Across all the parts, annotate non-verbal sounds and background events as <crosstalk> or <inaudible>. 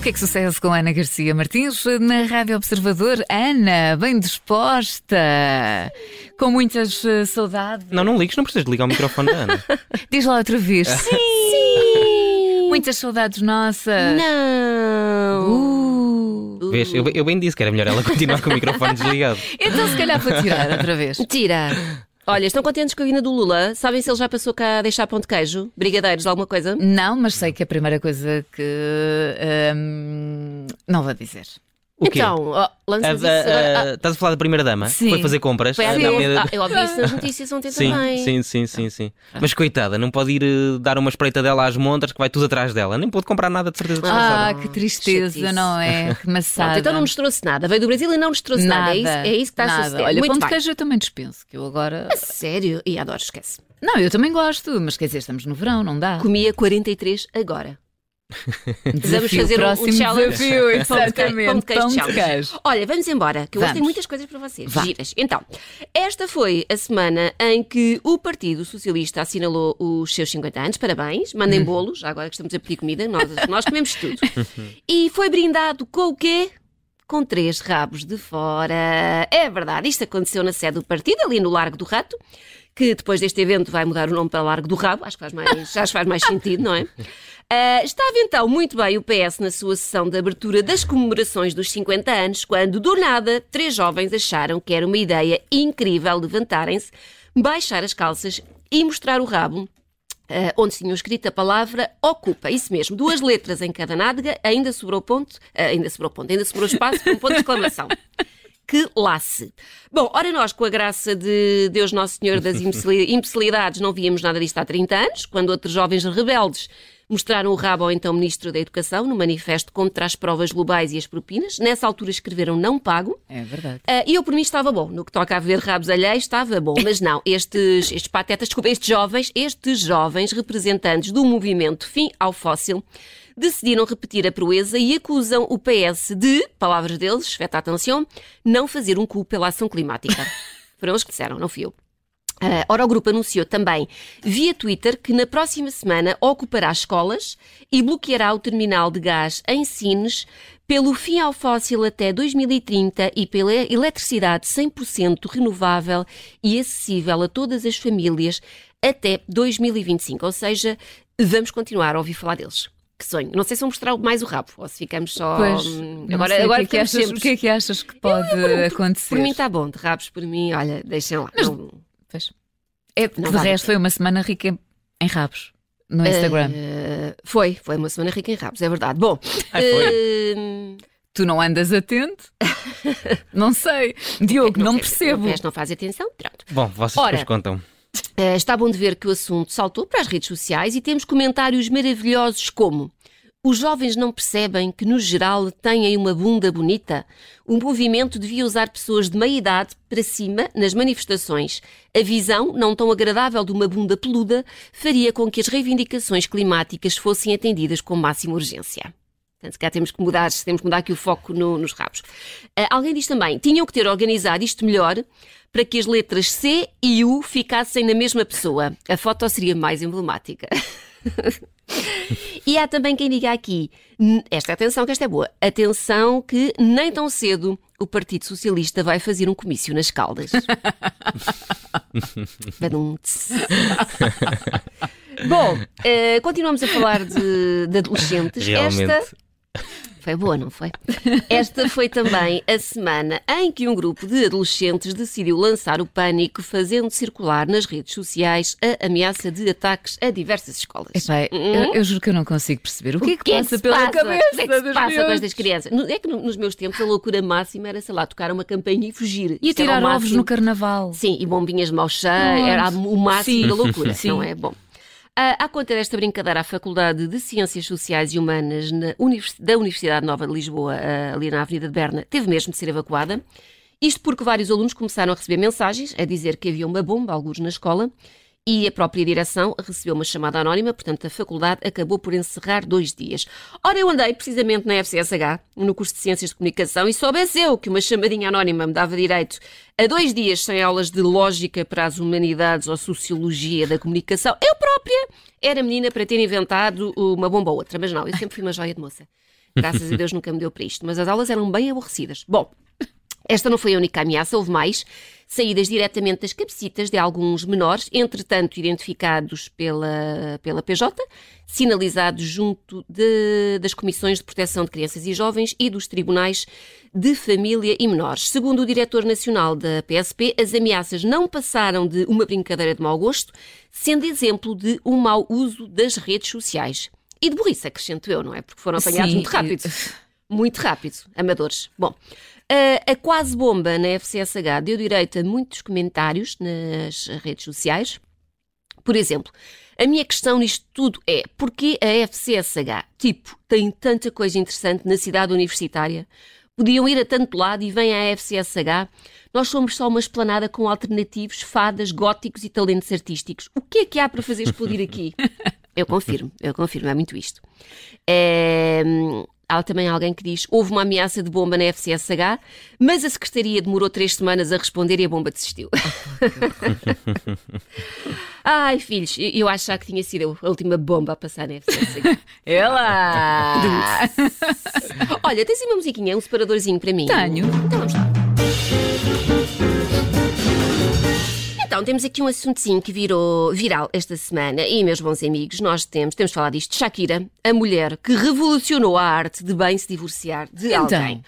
O que é que sucede com Ana Garcia Martins na Rádio Observador? Ana, bem disposta, com muitas uh, saudades. Não, não ligues, não precisas de ligar o microfone da Ana. <laughs> Diz lá outra vez. Sim! Sim. Muitas saudades nossas. Não! Uh. Vês, eu, eu bem disse que era melhor ela continuar com o microfone desligado. Então, se calhar, vou tirar outra vez. Tira! Olha, estão contentes com a vinda do Lula? Sabem se ele já passou cá a deixar pão de queijo? Brigadeiros, alguma coisa? Não, mas sei que a primeira coisa que. hum, não vou dizer. O quê? Então, ó, A- lanças isso a- a- estás a falar da primeira dama? Sim. Foi fazer compras? Foi Ah, Ah, eu ouvi isso nas notícias ontem Sim, também. sim, sim, sim, sim. Mas coitada, não pode ir eh, dar uma espreita dela às montas que vai tudo atrás dela. Nem pode comprar nada de certeza. Ah, que tristeza, chatice. não é? <laughs> Que maçada. então não nos trouxe nada. Veio do Brasil e não nos trouxe nada. É, isso, é isso que está a nada. suceder. Olha, Muito pão de queijo eu também dispenso, que eu agora. Sério? E adoro, esquece. Não, eu também gosto, mas quer dizer, estamos no verão, não dá. Comia 43 agora. <laughs> Desafio, fazer um- um próximo challenge. desafio, Pão de queijo- exatamente. pão de queijo. Olha, vamos embora, que eu hoje tenho Vamos. muitas coisas para vocês. Vá. Giras. Então, esta foi a semana em que o Partido Socialista assinalou os seus 50 anos. Parabéns, Hum. mandem <laughs> bolos, já agora que estamos a pedir comida, nós, nós comemos tudo. E foi brindado com o quê? Com três rabos de fora. É verdade, isto aconteceu na sede do partido, ali no Largo do Rato, que depois deste evento vai mudar o nome para Largo do Rabo, acho que faz mais, que faz mais sentido, não é? Ah, estava então muito bem o PS na sua sessão de abertura das comemorações dos 50 anos, quando do nada três jovens acharam que era uma ideia incrível levantarem-se, baixar as calças e mostrar o rabo. ah, onde tinham escrito a palavra ocupa, isso mesmo, duas letras em cada nádega, ainda sobrou ponto, ah, ainda sobrou ponto, ainda sobrou espaço para um ponto de exclamação. Que lasse. Bom, ora nós, com a graça de Deus Nosso Senhor das <laughs> imbecili- imbecilidades, não víamos nada disto há 30 anos, quando outros jovens rebeldes mostraram o rabo ao então Ministro da Educação no manifesto contra as provas globais e as propinas. Nessa altura escreveram não pago. É verdade. Ah, e eu, por mim, estava bom. No que toca a ver rabos alheios, estava bom. Mas não, estes, <laughs> estes patetas, desculpa, estes jovens, estes jovens representantes do movimento Fim ao Fóssil, decidiram repetir a proeza e acusam o PS de, palavras deles, feta atenção, não fazer um cu pela ação climática. <laughs> Foram eles que disseram, não fui eu. Ah, ora, o grupo anunciou também via Twitter que na próxima semana ocupará escolas e bloqueará o terminal de gás em Sines pelo fim ao fóssil até 2030 e pela eletricidade 100% renovável e acessível a todas as famílias até 2025. Ou seja, vamos continuar a ouvir falar deles. Que sonho. Não sei se vou mostrar mais o rabo ou se ficamos só. Pois, hum, não agora sei agora o, que é que achas, sempre- o que é que achas que pode acontecer? Por mim está bom, de rabos por mim, olha, deixem lá. Não- Pois. É, que Não de vale resto, foi uma semana rica em, em rabos no Instagram. Eh, foi, foi uma semana rica em rabos, é verdade. Bom, <laughs> Ah, eh, Tu não andas atento? <laughs> não sei. Diogo, não, sei, percebo. Não, vês, não faz atenção, pronto. Bom, vocês Ora. depois contam. Eh, está bom de ver que o assunto saltou para as redes sociais e temos comentários maravilhosos como os jovens não percebem que, no geral, têm uma bunda bonita? O movimento devia usar pessoas de meia idade para cima nas manifestações. A visão, não tão agradável de uma bunda peluda, faria com que as reivindicações climáticas fossem atendidas com máxima urgência. Portanto, se calhar temos que mudar, temos que mudar aqui o foco no- nos rabos. Ah, alguém diz também, tinham que ter organizado isto melhor para que as letras C e U ficassem na mesma pessoa. A foto seria mais emblemática. <laughs> e há também quem diga aqui, esta atenção que esta é boa, atenção que nem tão cedo o Partido Socialista vai fazer um comício nas Caldas. <laughs> <laughs> Bom, eh, continuamos a falar de, de adolescentes. Realmente. Esta foi boa, não foi? Esta foi também a semana em que um grupo de adolescentes decidiu lançar o pânico, fazendo circular nas redes sociais a ameaça de ataques a diversas escolas. Epá, eu, eu juro que eu não consigo perceber. O que é que, que passa se pela passa? cabeça O que é que se passa com estas crianças? É que no- nos meus tempos a loucura máxima era, sei lá, tocar uma campainha e fugir. E o tirar ovos no carnaval. Sim, e bombinhas de mau cheiro, era o máximo Sim. da loucura, <laughs> Sim. não é? Bom. À à conta desta brincadeira, a Faculdade de Ciências Sociais e Humanas da Universidade Nova de Lisboa, ah, ali na Avenida de Berna, teve mesmo de ser evacuada. Isto porque vários alunos começaram a receber mensagens a dizer que havia uma bomba, alguns na escola, e a própria direção recebeu uma chamada anónima, portanto a faculdade acabou por encerrar dois dias. Ora, eu andei precisamente na FCSH, no curso de Ciências de Comunicação, e soubesse eu que uma chamadinha anónima me dava direito a dois dias sem aulas de Lógica para as Humanidades ou Sociologia da Comunicação, eu própria era menina para ter inventado uma bomba ou outra, mas não, eu sempre fui uma joia de moça. Graças a Deus nunca me deu para isto, mas as aulas eram bem aborrecidas. Bom, esta não foi a única ameaça, houve mais. Saídas diretamente das cabecitas de alguns menores, entretanto identificados pela, pela PJ, sinalizados junto de, das Comissões de Proteção de Crianças e Jovens e dos Tribunais de Família e Menores. Segundo o diretor nacional da PSP, as ameaças não passaram de uma brincadeira de mau gosto, sendo exemplo de um mau uso das redes sociais. E de burrice, acrescento eu, não é? Porque foram apanhados Sim, muito rápido. Muito rápido, amadores. Bom, a, a quase bomba na FCSH deu direito a muitos comentários nas redes sociais. Por exemplo, a minha questão nisto tudo é porquê a FCSH, tipo, tem tanta coisa interessante na cidade universitária? Podiam ir a tanto lado e vêm à FCSH. Nós somos só uma esplanada com alternativos, fadas, góticos e talentos artísticos. O que é que há para fazer explodir aqui? <laughs> Eu confirmo, eu confirmo, é muito isto. É, há também alguém que diz houve uma ameaça de bomba na FCSH, mas a Secretaria demorou três semanas a responder e a bomba desistiu. <laughs> Ai, filhos, eu, acho já que tinha sido a última bomba a passar na FCSH. <laughs> Ela! Olha, tens aí uma musiquinha, um separadorzinho para mim? Tenho. Então vamos lá. Então, temos aqui um assuntozinho que virou viral esta semana e, meus bons amigos, nós temos, temos falado disto, Shakira, a mulher que revolucionou a arte de bem se divorciar de Então. alguém.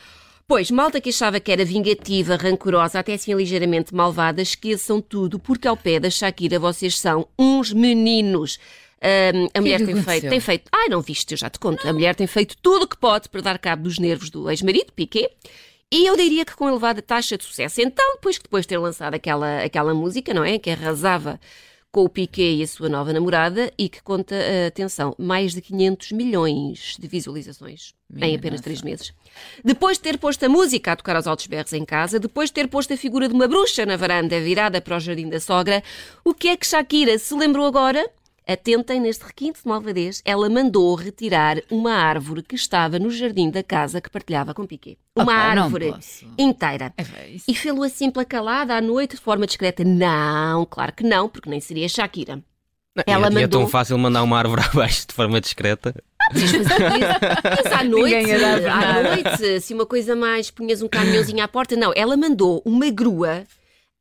Pois, malta que achava que era vingativa, rancorosa, até assim ligeiramente malvada, esqueçam tudo, porque ao pé da Shakira vocês são uns meninos. Ahm, a mulher que tem feito, tem feito. Ai, não viste, eu já te conto. A mulher tem feito tudo o que pode para dar cabo dos nervos do ex-marido, Piquet. E eu diria que com elevada taxa de sucesso. Então, depois que depois de ter lançado aquela, aquela música, não é? Que arrasava com o Piquet e a sua nova namorada e que conta, eh, atenção, mais de 500 milhões de visualizações em Minha apenas nossa. três meses. Depois de ter posto a música a tocar aos altos berros em casa, depois de ter posto a figura de uma bruxa na varanda virada para o jardim da sogra, o que é que Shakira se lembrou agora? Atentem neste requinte de malvadez, ela mandou retirar uma árvore que estava no jardim da casa que partilhava com Piquet. Uma Opa, não árvore inteira. É. E fê-lo assim pela calada à noite de forma discreta? Não, claro que não, porque nem seria Shakira. Ela e, é- e é mandou- tão fácil mandar uma árvore <laughs> abaixo de forma discreta. Podias. Mas à <laughs> noite, à noite, se uma coisa mais, punhas um caminhãozinho à porta. Não, ela mandou uma grua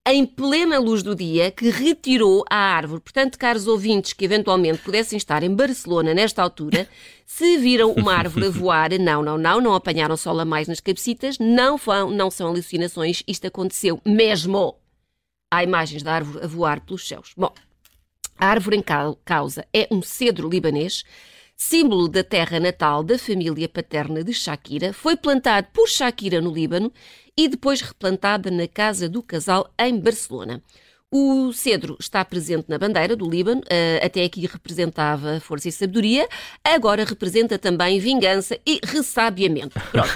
em plena luz do dia que retirou a árvore. Portanto, caros ouvintes que eventualmente pudessem estar em Barcelona nesta altura, se viram uma árvore a <laughs> voar, não, não, não, não apanharam sol a mais nas cabecitas, não, fão, não são alucinações, isto aconteceu mesmo. Há imagens da árvore a voar pelos céus. Bom, a árvore em cau- causa é um cedro libanês, símbolo da terra natal da família paterna de Shakira. Foi plantado por Shakira no Líbano e depois replantada na casa do casal em Barcelona. O cedro está presente na bandeira do Líbano, eh, até aqui representava força e sabedoria, agora representa também vingança e ressabiamento. <laughs> Pronto.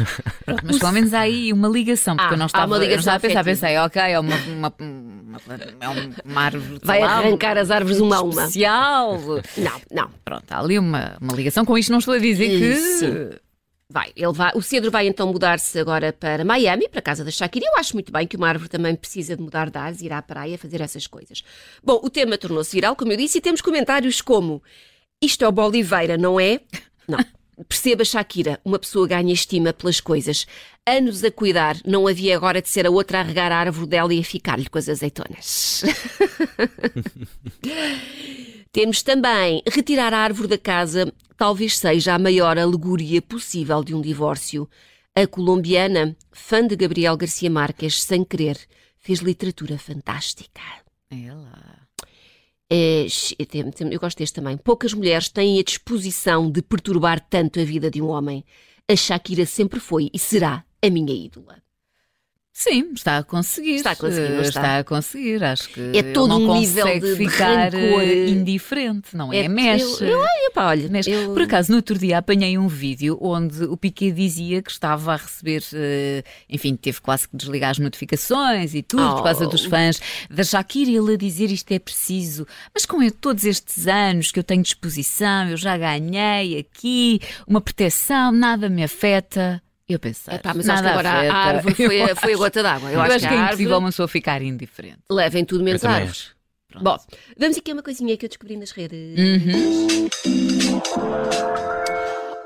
Pronto, mas pelo menos há aí uma ligação, porque Ah, eu não há estava, uma eu não ligação estava a pensar, pensei, ok, é uma, uma, uma, é um- uma árvore. Vai lá, arrancar as árvores uma a uma. Especial. Não, não. Pronto, há ali uma, uma ligação. Com isto não estou a dizer que. Sim. Vai, ele vai, o cedro vai então mudar-se agora para Miami, para a casa da Shakira. Eu acho muito bem que uma árvore também precisa de mudar de ares, ir à praia, fazer essas coisas. Bom, o tema tornou-se viral, como eu disse, e temos comentários como isto é o Boliveira, não é? Não. <laughs> Perceba, Shakira, uma pessoa ganha estima pelas coisas. Anos a cuidar, não havia agora de ser a outra a regar a árvore dela e a ficar-lhe com as azeitonas. <laughs> Temos também retirar a árvore da casa, talvez seja a maior alegoria possível de um divórcio. A colombiana, fã de Gabriel Garcia Marques, sem querer, fez literatura fantástica. Ela. É, eu tem- tem- eu gosto deste também. Poucas mulheres têm a disposição de perturbar tanto a vida de um homem. A Shakira sempre foi e será a minha ídola. Sim, está a conseguir. Está a conseguir, Eh, está? a conseguir. Acho que É todo um nível de- ficar rancor. eh, indiferente, não é? É- Mexe. eu- eu- epá, olha, Mexe. eu- Por acaso, no outro dia apanhei um vídeo onde o Piquet dizia que estava a receber, eh, enfim, teve quase que desligar as notificações e tudo por causa Oh. dos fãs da Shakira. Ele a dizer isto é preciso, mas com todos estes anos que eu tenho disposição, eu já ganhei aqui uma proteção, nada me afeta. Eu pensei, Epá, mas acho que nada agora a- afeta. a árvore <laughs> foi, a, foi a gota d'água. Eu, Eu, acho que, a é árvore impossível uma pessoa ficar indiferente. levem tudo menos árvores. Pronto. Bom, vamos aqui a uma coisinha que eu descobri nas redes. Uhum.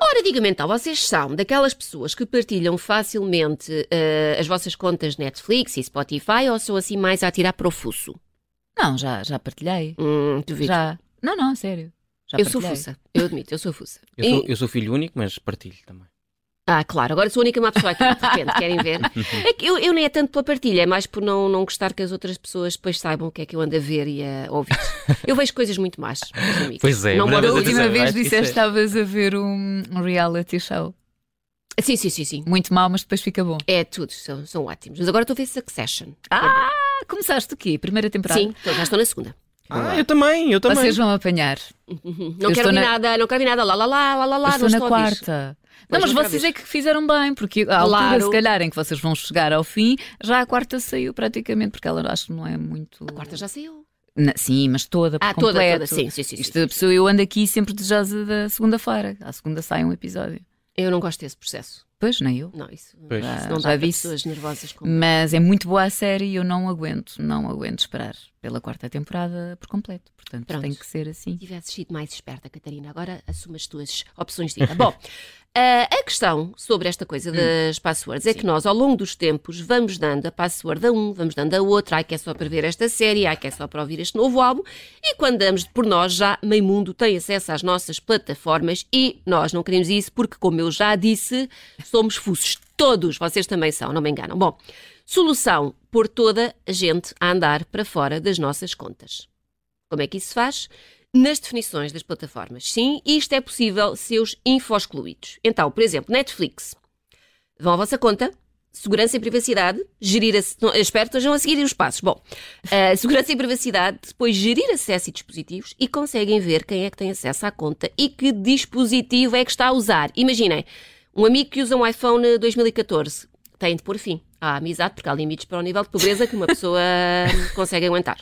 Ora, diga-me então, vocês são daquelas pessoas que partilham facilmente eh, as vossas contas Netflix e Spotify ou são assim mais a tirar para o fuso? Não, já, já partilhei. Hum, duvido. Já. Não, não, sério. Já Eu sou partilhei. fuça, eu admito, eu sou fuça. Eu sou, E- eu sou filho único, mas partilho também. Ah, claro, agora sou a única má pessoa aqui, de repente, querem ver? <laughs> É que eu, eu nem é tanto pela partilha, é mais por não, não gostar que as outras pessoas depois saibam o que é que eu ando a ver e a ouvir. Eu vejo coisas muito más, meus amigos. <laughs> Pois é, não verdade, Da última vez acho que disseste é- que estavas a ver um, um reality show. Sim, sim, sim, sim. Muito mau, mas depois fica bom. É tudo, são, são ótimos. Mas agora estou a ver Succession. Ah, começaste o quê? Primeira temporada? Sim, então já estou na segunda. Ah, eu também, eu também. Vocês vão apanhar. Uhum. Eu Não quero estou ver na- nada, não quero ver nada, lá, lá, lá, lá, lá, lá, Eu estou não na estou quarta. Não, mas vocês vez. é que fizeram bem, porque a altura, Claro. se calhar, em que vocês vão chegar ao fim, já a quarta saiu praticamente, porque ela acho que não é muito. A quarta já saiu. Na- sim, mas toda, por Ah, toda, completo. toda, sim, sim, sim. Isto, sim, pessoa, eu ando aqui sempre desejosa da segunda-feira. À segunda sai um episódio. Eu não gosto desse processo. Pois, nem eu. Não, isso, Pois. isso Já- não já dá para disse. pessoas nervosas como Mas é muito boa a série e eu não aguento, não aguento esperar pela quarta temporada por completo. Portanto, Pronto. tem que ser assim. Se tivesses sido mais esperta, Catarina, agora assuma as tuas opções de vida. Bom, ah, <laughs> a questão sobre esta coisa das passwords é que nós, ao longo dos tempos, vamos dando a password a um, vamos dando a outro, ai que é só para ver esta série, ai que é só para ouvir este novo álbum, e quando damos por nós, já meio mundo tem acesso às nossas plataformas e nós não queremos isso porque, como eu já disse, somos fuços. Todos, vocês também são, não me enganam. Bom, solução, pôr toda a gente a andar para fora das nossas contas. Como é que isso se faz? Nas definições das plataformas. Sim, isto é possível seus info-excluídos. Então, por exemplo, Netflix. Vão à vossa conta, segurança e privacidade, gerir... A... Não, espero que a seguir os passos. Bom, <laughs> eh, segurança e privacidade, depois gerir acesso e dispositivos e conseguem ver quem é que tem acesso à conta e que dispositivo é que está a usar. Imaginem, um amigo que usa um iPhone 2014 tem de pôr fim à amizade, porque há limites para o nível de pobreza que uma pessoa <laughs> consegue aguentar.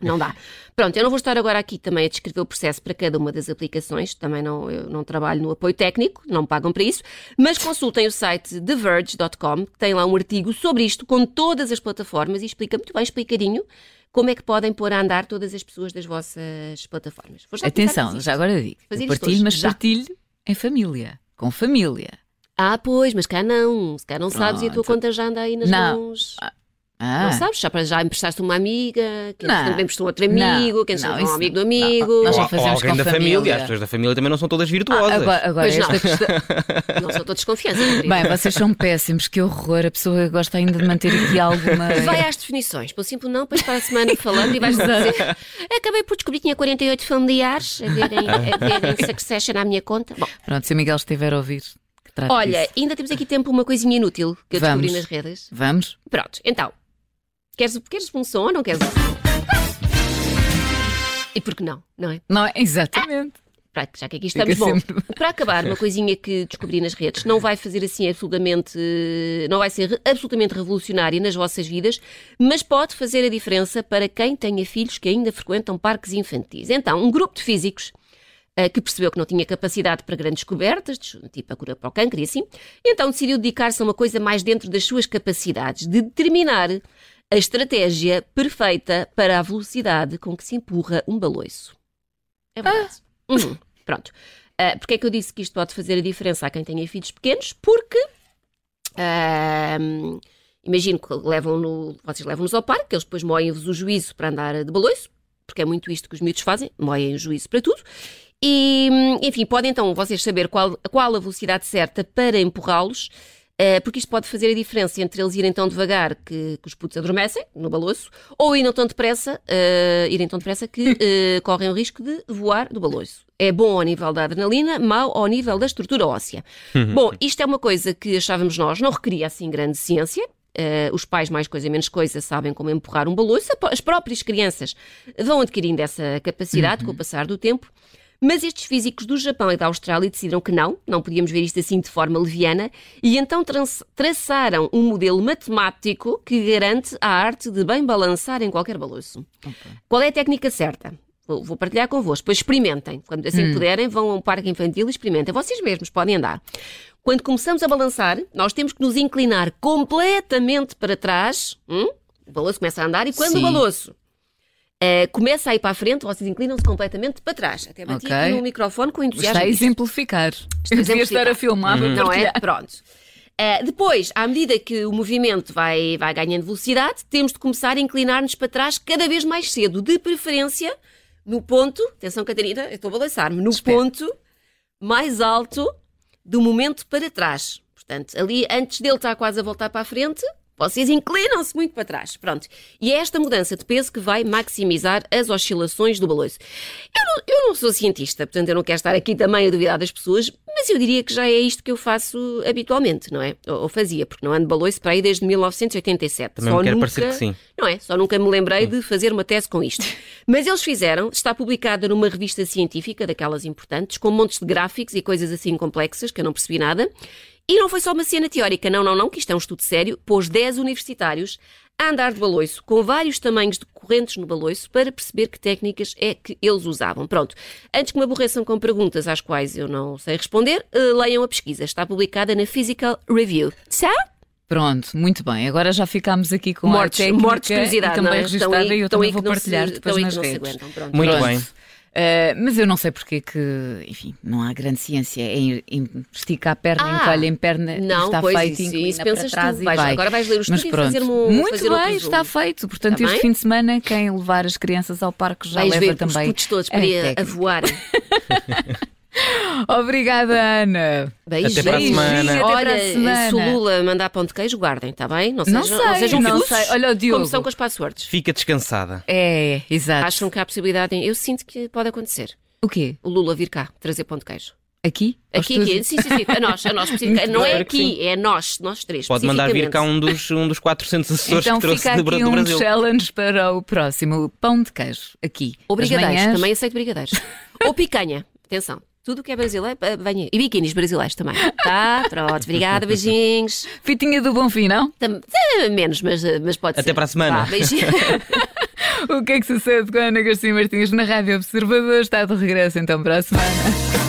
Não dá. Pronto, eu não vou estar agora aqui também a descrever o processo para cada uma das aplicações, também não, eu não trabalho no apoio técnico, não me pagam para isso, mas consultem o site TheVerge.com, que tem lá um artigo sobre isto, com todas as plataformas, e explica muito bem explicadinho como é que podem pôr a andar todas as pessoas das vossas plataformas. Atenção, já agora digo. Partilho, hoje, mas já. partilho em família. Com família. Ah, pois, mas cá não, se cá não sabes e a tua Pronto. conta já anda aí nas Não. mãos. Ah, Não sabes? Já, para- já emprestaste uma amiga, que Não. entretanto emprestou outro amigo, Não. que Não, entretanto um amigo do não. amigo. Nós já Ou- ou fazemos alguém com da família. família. As pessoas da família também não são todas virtuosas. agora, agora Pois não. esta questão. <laughs> Não sou toda desconfiança. <laughs> Rodrigo. Bem, vocês são péssimos, que horror. A pessoa gosta ainda de manter aqui alguma. <laughs> Vai às definições, pelo simples não, depois para a semana falando e vais dizer. Acabei por descobrir que tinha 48 familiares a verem, a verem Succession à minha conta. Bom, Pronto, se o Miguel estiver a ouvir, olha, disso. ainda temos aqui tempo para uma coisinha inútil que eu descobri Vamos. nas redes. Vamos? Pronto, então. Queres, queres um som ou não queres um som? E por que não? Não é? Não é? Exatamente. Para- Já que aqui Fica estamos, bom, sempre- para acabar, uma coisinha que descobri nas redes, não vai fazer assim absolutamente, não vai ser absolutamente revolucionária nas vossas vidas, mas pode fazer a diferença para quem tenha filhos que ainda frequentam parques infantis. Então, um grupo de físicos que percebeu que não tinha capacidade para grandes descobertas, tipo a cura para o câncer e assim, então decidiu dedicar-se a uma coisa mais dentro das suas capacidades, de determinar a estratégia perfeita para a velocidade com que se empurra um baloiço. É verdade. Uhum, Pronto. Uh, Porquê é que eu disse que isto pode fazer a diferença a quem tenha filhos pequenos? Porque ahm, imagino que levam no, vocês levam-nos ao parque, eles depois moem-vos o juízo para andar de baloiço, porque é muito isto que os miúdos fazem, moem o juízo para tudo. E, hum, enfim, podem então vocês saber qual, qual a velocidade certa para empurrá-los, eh, porque isto pode fazer a diferença entre eles irem tão devagar que, que os putos adormecem no baloiço, ou irem tão depressa, eh, irem tão depressa que <laughs> eh, correm o risco de voar do baloiço. É bom ao nível da adrenalina, mau ao nível da estrutura óssea. Bom, isto é uma coisa que achávamos nós, não requeria assim grande ciência. Eh, os pais, mais coisa menos coisa, sabem como empurrar um baloiço. As próprias crianças vão adquirindo essa capacidade com o passar do tempo. Mas estes físicos do Japão e da Austrália decidiram que não, não podíamos ver isto assim de forma leviana, e então traçaram um modelo matemático que garante a arte de bem balançar em qualquer balanço. Qual é a técnica certa? Vou, vou partilhar convosco, depois experimentem. Quando assim puderem, vão a um parque infantil e experimentem. Vocês mesmos podem andar. Quando começamos a balançar, nós temos que nos inclinar completamente para trás. hum? O balanço começa a andar e quando o Sim. balanço Uh, começa a ir para a frente, vocês inclinam-se completamente para trás. Até bati Ok. aqui no microfone com entusiasmo. Está a exemplificar. Devia estar a filmar. para Não é? partilhar. Pronto. Uh, depois, à medida que o movimento vai, vai ganhando velocidade, temos de começar a inclinar-nos para trás cada vez mais cedo, de preferência no ponto, atenção Catarina, eu estou a balançar-me, no Espera. ponto mais alto do momento para trás. Portanto, ali antes dele estar quase a voltar para a frente, vocês inclinam-se muito para trás. Pronto. E é esta mudança de peso que vai maximizar as oscilações do baloiço. Eu não, eu não sou cientista, portanto eu não quero estar aqui também a duvidar das pessoas, mas eu diria que já é isto que eu faço habitualmente, não é? Ou, ou fazia, porque não ando baloiço para aí desde 1987. Também Só quero nunca... parecer que sim. Não é? Só nunca me lembrei de fazer uma tese com isto. Mas eles fizeram, está publicada numa revista científica, daquelas importantes, com montes de gráficos e coisas assim complexas, que eu não percebi nada. E não foi só uma cena teórica, não, não, não, que isto é um estudo sério. Pôs 10 universitários a andar de baloiço, com vários tamanhos de correntes no baloiço, para perceber que técnicas é que eles usavam. Pronto. Antes que me aborreçam com perguntas às quais eu não sei responder, eh, leiam a pesquisa. Está publicada na Physical Review. Tá? Pronto, muito bem. Agora já ficámos aqui com Mortos, a técnica mortos de curiosidade, e também não é? registada e eu estão também vou partilhar se- depois nas redes. aguentam. Muito Pronto. bem. Uh, mas eu não sei porque é que, enfim, não há grande ciência em, em estica a perna, Ah, encolhe em perna, Não, está pois feito, isso, isso para trás tu. e Vais- vai. agora vais ler o Mas estudo e pronto, fazer-me um- muito fazer bem, está feito. Portanto, Está este bem? fim de semana, quem levar as crianças ao parque já Vais leva ver também. os putos todos a para ir a, voar. <laughs> <laughs> Obrigada, Ana. Beijinhos. Até para a semana. Até para a Olha, semana. se o Lula mandar pão de queijo, guardem, está bem? Não Não sejam, sei, não sejam não sei. Olha o Diogo. Como são com as passwords. Fica descansada. É, exato. Acham que há possibilidade em... Eu sinto que pode acontecer. O quê? O Lula vir cá, trazer pão de queijo. Aqui? Aqui, aqui. Sim, sim, sim. A nós, a nós. <laughs> especificamente. Não é aqui, é nós, nós três. Pode mandar vir cá um dos, um dos 400 assessores Então que trouxe fica do, aqui do um Brasil. challenge para o próximo. Pão de queijo, aqui. Ou brigadeiros, manhãs. também aceito brigadeiros. <laughs> Ou picanha, atenção. Tudo o que é brasileiro, venha. E biquinis brasileiros também. Tá? <laughs> Pronto, obrigada, beijinhos. Fitinha do Bom Fim, não? Tam- eh, menos, mas, eh, mas pode ser. Até para a semana. Beijinhos. <laughs> O que é que sucede com a Ana Garcia Martins na Rádio Observador? Está de regresso então para a semana.